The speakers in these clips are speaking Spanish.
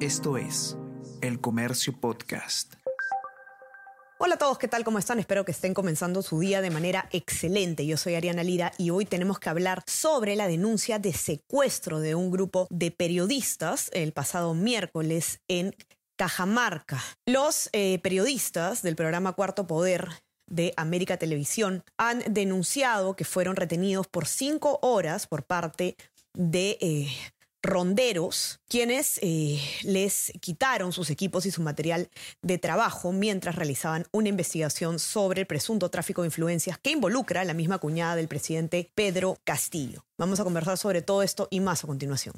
Esto es El Comercio Podcast. Hola a todos, ¿qué tal? ¿Cómo están? Espero que estén comenzando su día de manera excelente. Yo soy Ariana Lira y hoy tenemos que hablar sobre la denuncia de secuestro de un grupo de periodistas el pasado miércoles en Cajamarca. Los eh, periodistas del programa Cuarto Poder de América Televisión han denunciado que fueron retenidos por cinco horas por parte de eh, ronderos, quienes eh, les quitaron sus equipos y su material de trabajo mientras realizaban una investigación sobre el presunto tráfico de influencias que involucra a la misma cuñada del presidente Pedro Castillo. Vamos a conversar sobre todo esto y más a continuación.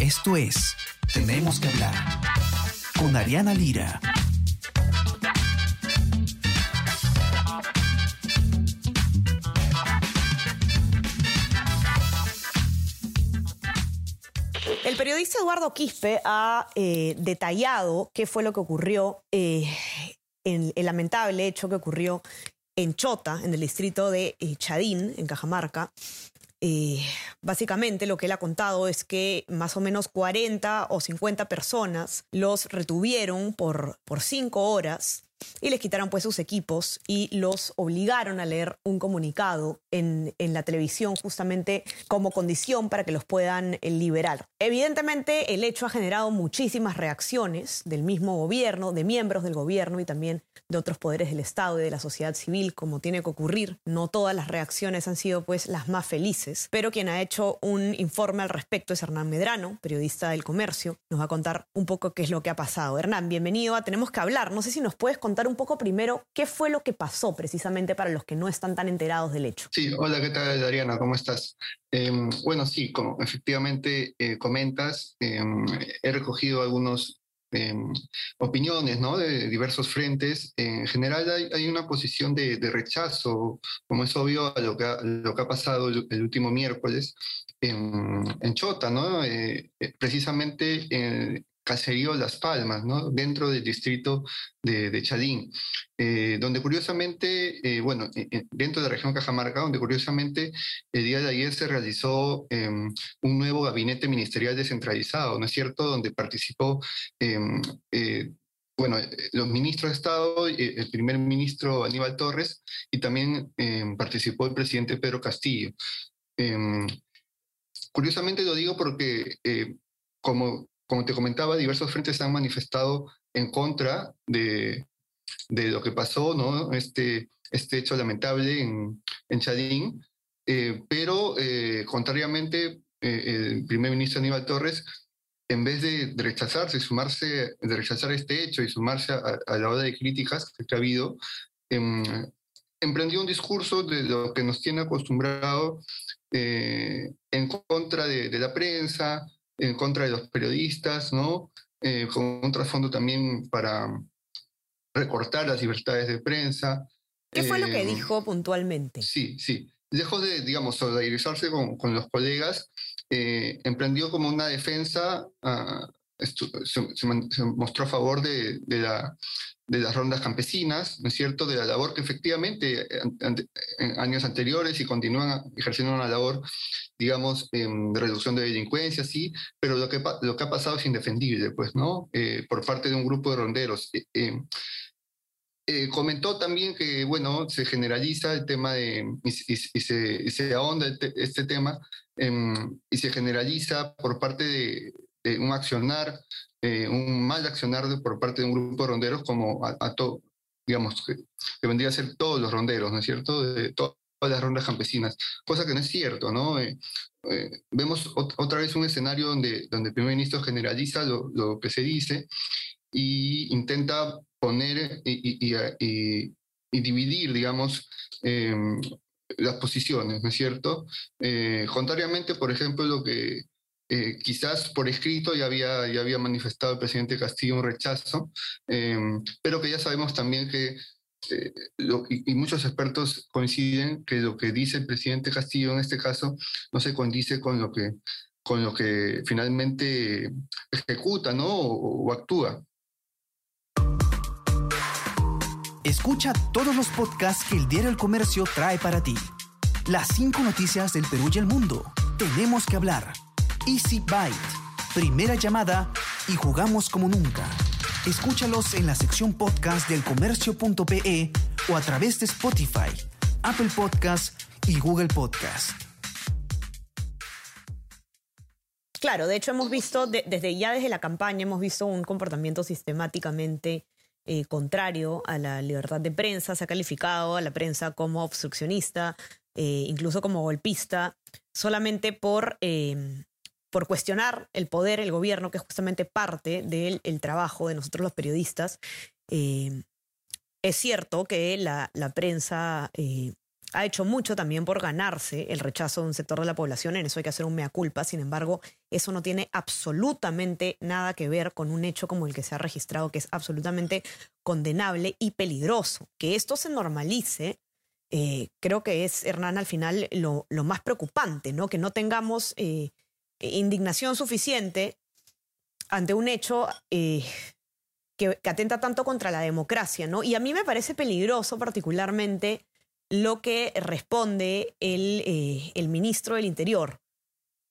Esto es Tenemos que hablar con Ariana Lira. Periodista Eduardo Quispe ha eh, detallado qué fue lo que ocurrió eh, en el lamentable hecho que ocurrió en Chota, en el distrito de eh, Chadín, en Cajamarca. básicamente lo que él ha contado es que más o menos 40 o 50 personas los retuvieron por, por cinco horas y les quitaron pues sus equipos y los obligaron a leer un comunicado en, en, la televisión justamente como condición para que los puedan eh, liberar. Evidentemente el hecho ha generado muchísimas reacciones del mismo gobierno, de miembros del gobierno y también de otros poderes del Estado y de la sociedad civil, como tiene que ocurrir. No todas las reacciones han sido pues las más felices, pero quien ha hecho un informe al respecto es Hernán Medrano, periodista del comercio. Nos va a contar un poco qué es lo que ha pasado. Hernán, bienvenido a Tenemos que hablar. No sé si nos puedes contar un poco primero qué fue lo que pasó precisamente para los que no están tan enterados del hecho. Sí, hola, ¿qué tal, Dariana? ¿Cómo estás? Eh, bueno, sí, como efectivamente eh, comentas, eh, he recogido algunas opiniones ¿no? de diversos frentes. En general hay, hay una posición de, de, rechazo, como es obvio, a lo que ha, lo que ha pasado el, el último miércoles en, en Chota, ¿no? precisamente en, caserío Las Palmas, ¿no? dentro del distrito de, de Chadín, eh, donde curiosamente, eh, bueno, dentro de la región Cajamarca, donde curiosamente el día de ayer se realizó eh, un nuevo gabinete ministerial descentralizado, ¿no es cierto?, donde participó em, bueno, los ministros de Estado, el primer ministro Aníbal Torres y también em, participó el presidente Pedro Castillo. Em, curiosamente lo digo porque, como como te comentaba, diversos frentes se han manifestado en contra de, de lo que pasó, ¿no? Este, este hecho lamentable en, en Chadín, eh, pero eh, contrariamente, eh, el primer ministro Aníbal Torres, en vez de, de, rechazarse, sumarse, de rechazar este hecho y sumarse a, a la ola de críticas que ha habido, em, emprendió un discurso de lo que nos tiene acostumbrado en contra de, de la prensa, en contra de los periodistas, ¿no? Eh, con un trasfondo también para recortar las libertades de prensa. ¿Qué fue eh, lo que eh, dijo puntualmente? Sí, sí. Lejos de, digamos, solidarizarse con, con los colegas, eh, emprendió como una defensa, uh, se, se, mostró a favor de, de, la, de, las rondas campesinas, ¿no es cierto?, de la labor que efectivamente en años anteriores y continúan ejerciendo una labor digamos, eh, de reducción de delincuencia, sí, pero lo que, lo que ha pasado es indefendible, pues, ¿no? Eh, por parte de un grupo de ronderos. Eh, eh comentó también que, bueno, se generaliza el tema de, y, y, y, se, y se, ahonda te, este tema, em, y se generaliza por parte de, de un accionar, un mal accionar por parte de un grupo de ronderos como a, a todo, digamos, que, que, vendría a ser todos los ronderos, ¿no es cierto? De, to, las rondas campesinas, cosa que no es cierto, ¿no? Eh, eh, vemos ot otra vez un escenario donde, donde el primer ministro generaliza lo, lo que se dice y intenta poner y, y, y, dividir, digamos, eh, las posiciones, ¿no es cierto? Eh, contrariamente, por ejemplo, lo que eh, quizás por escrito ya había, ya había manifestado el presidente Castillo un rechazo, pero que ya sabemos también que eh, y, muchos expertos coinciden que lo que dice el presidente Castillo en este caso no se condice con lo que, con lo que finalmente ejecuta ¿no? o, o actúa. Escucha todos los podcasts que el Diario El Comercio trae para ti. Las cinco noticias del Perú y el mundo. Tenemos que hablar. Easy Byte. Primera llamada y jugamos como nunca. Escúchalos en la sección podcast del comercio.pe o a través de Spotify, Apple Podcast y Google Podcast. Claro, de hecho hemos visto, desde ya desde la campaña, hemos visto un comportamiento sistemáticamente eh, contrario a la libertad de prensa. Se ha calificado a la prensa como obstruccionista, eh, incluso como golpista, solamente por, eh, por cuestionar el poder, el gobierno, que es justamente parte del trabajo de nosotros los periodistas. es cierto que la, la prensa ha hecho mucho también por ganarse el rechazo de un sector de la población, en eso hay que hacer un mea culpa, sin embargo, eso no tiene absolutamente nada que ver con un hecho como el que se ha registrado, que es absolutamente condenable y peligroso. Que esto se normalice, eh, creo que es, Hernán, al final lo, más preocupante, ¿no? Que no tengamos eh, indignación suficiente ante un hecho eh, que, atenta tanto contra la democracia, ¿no? Y a mí me parece peligroso particularmente lo que responde el, eh, el ministro del Interior,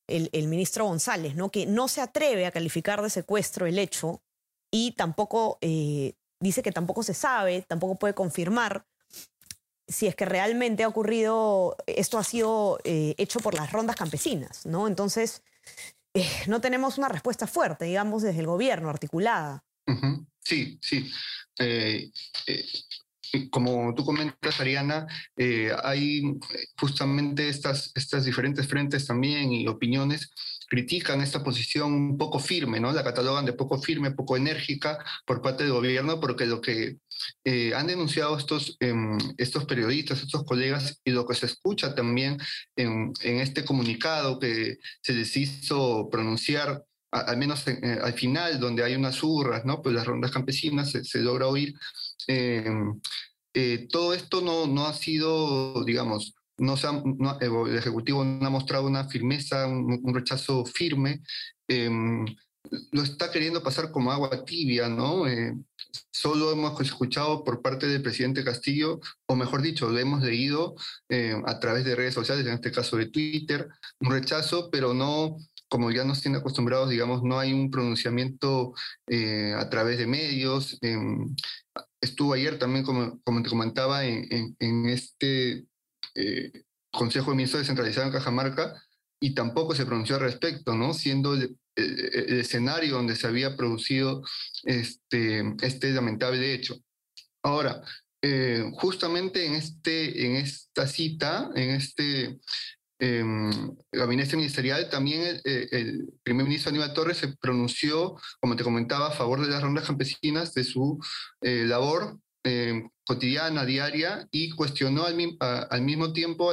el, el, ministro González, ¿no? que no se atreve a calificar de secuestro el hecho y tampoco eh, dice que tampoco se sabe, tampoco puede confirmar si es que realmente ha ocurrido, esto ha sido eh, hecho por las rondas campesinas, ¿no? Entonces, no tenemos una respuesta fuerte, digamos, desde el gobierno, articulada. Sí, sí como tú comentas, Ariana, eh, hay justamente estas, estas diferentes frentes también y opiniones critican esta posición un poco firme, ¿no? La catalogan de poco firme, poco enérgica por parte del gobierno, porque lo que eh, han denunciado estos, em, estos periodistas, estos colegas, y lo que se escucha también en, en este comunicado que se les hizo pronunciar al menos eh, al final, donde hay unas urras, ¿no? Pues las rondas campesinas se, se logra oír Em, eh, todo esto no, no, ha sido, digamos, no eh, el Ejecutivo no ha mostrado una firmeza, un, rechazo firme. Em, lo está queriendo pasar como agua tibia, ¿no? Eh, solo hemos escuchado por parte del presidente Castillo, o mejor dicho, lo hemos leído a través de redes sociales, en este caso de Twitter, un rechazo, pero no, como ya nos tienen acostumbrados, digamos, no hay un pronunciamiento a través de medios. Em, estuvo ayer también, como, como te comentaba, en, en, este eh, Consejo de Ministros descentralizado en Cajamarca y tampoco se pronunció al respecto, ¿no? Siendo el, escenario donde se había producido este, este lamentable hecho. Ahora, eh, justamente en, este, en esta cita, en este eh, gabinete ministerial, también el, primer ministro Aníbal Torres se pronunció, como te comentaba, a favor de las rondas campesinas, de su eh, labor em, cotidiana, diaria, y cuestionó al, al, mismo tiempo,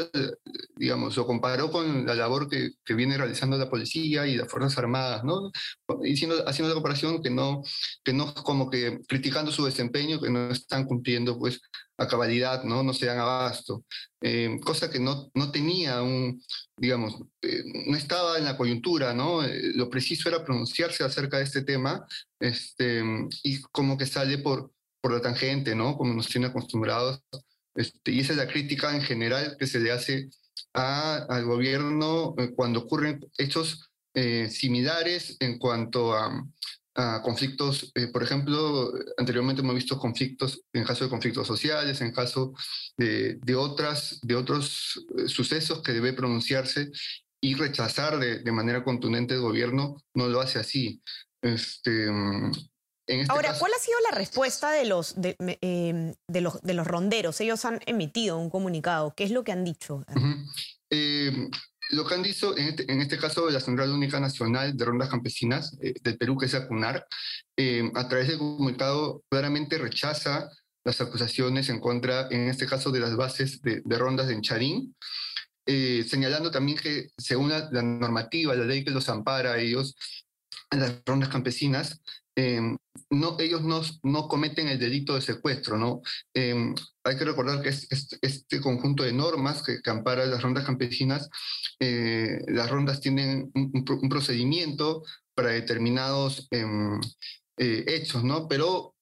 digamos, lo comparó con la labor que, que, viene realizando la policía y las Fuerzas Armadas, ¿no? Haciendo, haciendo la comparación que no, que no como que criticando su desempeño, que no están cumpliendo pues a cabalidad, ¿no? No se dan abasto. Eh, cosa que no, no tenía un, digamos, eh, no estaba en la coyuntura, ¿no? Eh, lo preciso era pronunciarse acerca de este tema, este, y como que sale por, por la tangente, ¿no? Como nos tiene acostumbrados. Este, y esa es la crítica en general que se le hace a, al gobierno cuando ocurren hechos similares en cuanto a, a conflictos, eh, por ejemplo, anteriormente hemos visto conflictos en caso de conflictos sociales, en caso de, de otras, de otros eh, sucesos que debe pronunciarse y rechazar de, de, manera contundente el gobierno, no lo hace así. Este, este Ahora, ¿cuál ha sido la respuesta de los de, em, de, los, de los ronderos? Ellos han emitido un comunicado. ¿Qué es lo que han dicho? Lo que han dicho, en este, en este caso de la Central Única Nacional de Rondas Campesinas eh, del Perú, que es ACUNAR, eh, a través del comunicado claramente rechaza las acusaciones en contra, en este caso, de las bases de, rondas en Charín, eh, señalando también que según la, la, normativa, la ley que los ampara a ellos, las rondas campesinas, Em, no, ellos no, no, cometen el delito de secuestro. ¿no? Em, hay que recordar que este, conjunto de normas que, ampara las rondas campesinas, eh, las rondas tienen un, procedimiento para determinados em, eh, hechos, ¿no? pero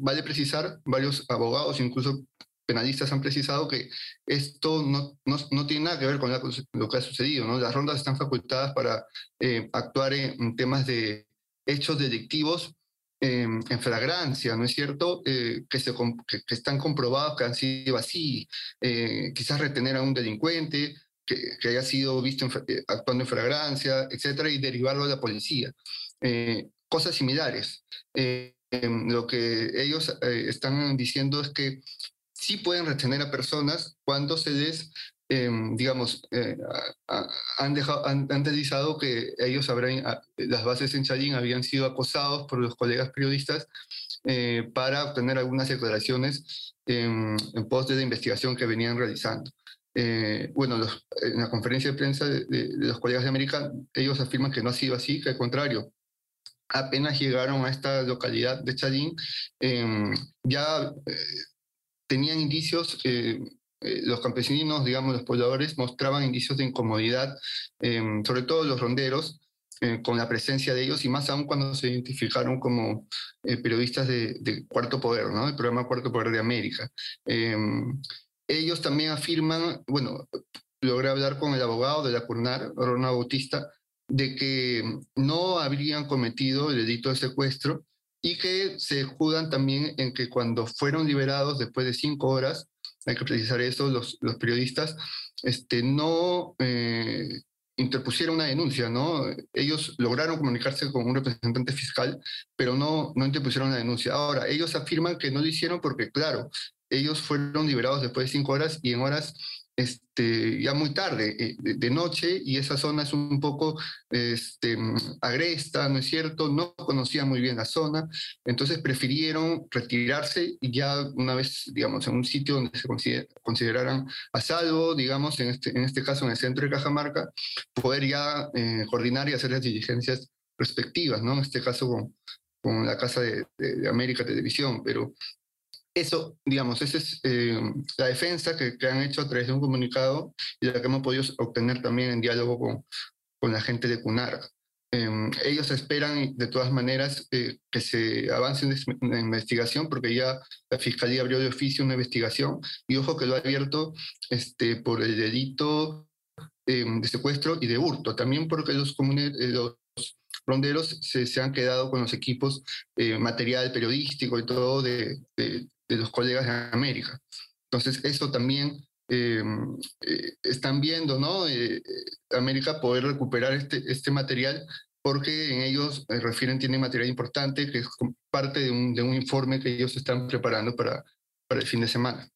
vale precisar, varios abogados, incluso penalistas han precisado que esto no, no, tiene nada que ver con lo que ha sucedido. ¿no? Las rondas están facultadas para eh, actuar en, temas de hechos delictivos em, en flagrancia, ¿no es cierto? Eh, que, se, que, están comprobados que han sido así, quizás retener a un delincuente que, haya sido visto actuando en flagrancia, etcétera, y derivarlo a la policía. cosas similares. Em, lo que ellos eh, están diciendo es que sí pueden retener a personas cuando se les, em, digamos, eh, han, dejado, han, deslizado que ellos habrán, las bases en Chalín habían sido acosados por los colegas periodistas eh, para obtener algunas declaraciones en pos de la investigación que venían realizando. bueno, en la conferencia de prensa de, de, los colegas de América, ellos afirman que no ha sido así, que al contrario, apenas llegaron a esta localidad de Chadín, em, ya eh, tenían indicios, eh, eh, los campesinos, digamos, los pobladores, mostraban indicios de incomodidad, em, sobre todo los ronderos, con la presencia de ellos y más aún cuando se identificaron como periodistas de, Cuarto Poder, ¿no? El programa Cuarto Poder de América. Em, ellos también afirman, bueno, logré hablar con el abogado de la CURNAR, Ronald Bautista, de que no habrían cometido el delito de secuestro y que se judan también en que cuando fueron liberados después de cinco horas, hay que precisar eso, los, los periodistas este, no eh, interpusieron una denuncia, ¿no? Ellos lograron comunicarse con un representante fiscal, pero no, no interpusieron una denuncia. Ahora, ellos afirman que no lo hicieron porque, claro, ellos fueron liberados después de cinco horas y en horas este, ya muy tarde, eh, de, noche, y esa zona es un poco este, agresta, ¿no es cierto? No conocían muy bien la zona, entonces prefirieron retirarse y ya una vez, digamos, en un sitio donde se consideraran a salvo, digamos, en este, en este caso en el centro de Cajamarca, poder ya eh, coordinar y hacer las diligencias respectivas, ¿no? En este caso con, con la Casa de, de América Televisión, pero eso, digamos, esa es eh, la defensa que, han hecho a través de un comunicado y la que hemos podido obtener también en diálogo con, con la gente de CUNAR. Em, ellos esperan, de todas maneras, eh, que se avance en la investigación, porque ya la Fiscalía abrió de oficio una investigación, y ojo que lo ha abierto este, por el delito em, de secuestro y de hurto, también porque los, eh, los ronderos se, se, han quedado con los equipos, material periodístico y todo de, de los colegas de América. Entonces, eso también eh, eh, están viendo, ¿no? Eh, América poder recuperar este, este material porque en ellos refieren, tienen material importante que es parte de un, de un informe que ellos están preparando para, para el fin de semana.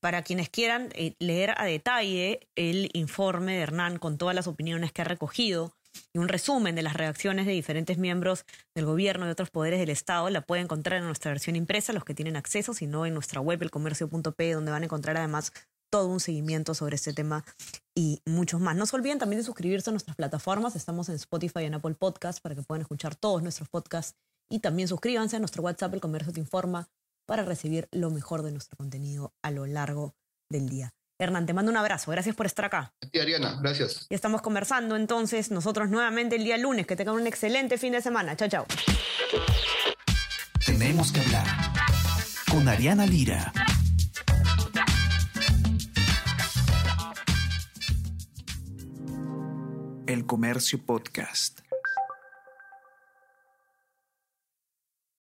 para quienes quieran leer a detalle el informe de Hernán con todas las opiniones que ha recogido, y un resumen de las reacciones de diferentes miembros del gobierno y otros poderes del Estado la puede encontrar en nuestra versión impresa, los que tienen acceso, sino en nuestra web, elcomercio.p, donde van a encontrar además todo un seguimiento sobre este tema y muchos más. No se olviden también de suscribirse a nuestras plataformas. Estamos en Spotify y en Apple Podcasts para que puedan escuchar todos nuestros podcasts. Y también suscríbanse a nuestro WhatsApp, El Comercio Te Informa, para recibir lo mejor de nuestro contenido a lo largo del día. Hernán, te mando un abrazo. Gracias por estar acá. Sí, Ariana, gracias. Y estamos conversando entonces nosotros nuevamente el día lunes. Que tengan un excelente fin de semana. Chao, chao. Tenemos que hablar con Ariana Lira. El Comercio Podcast.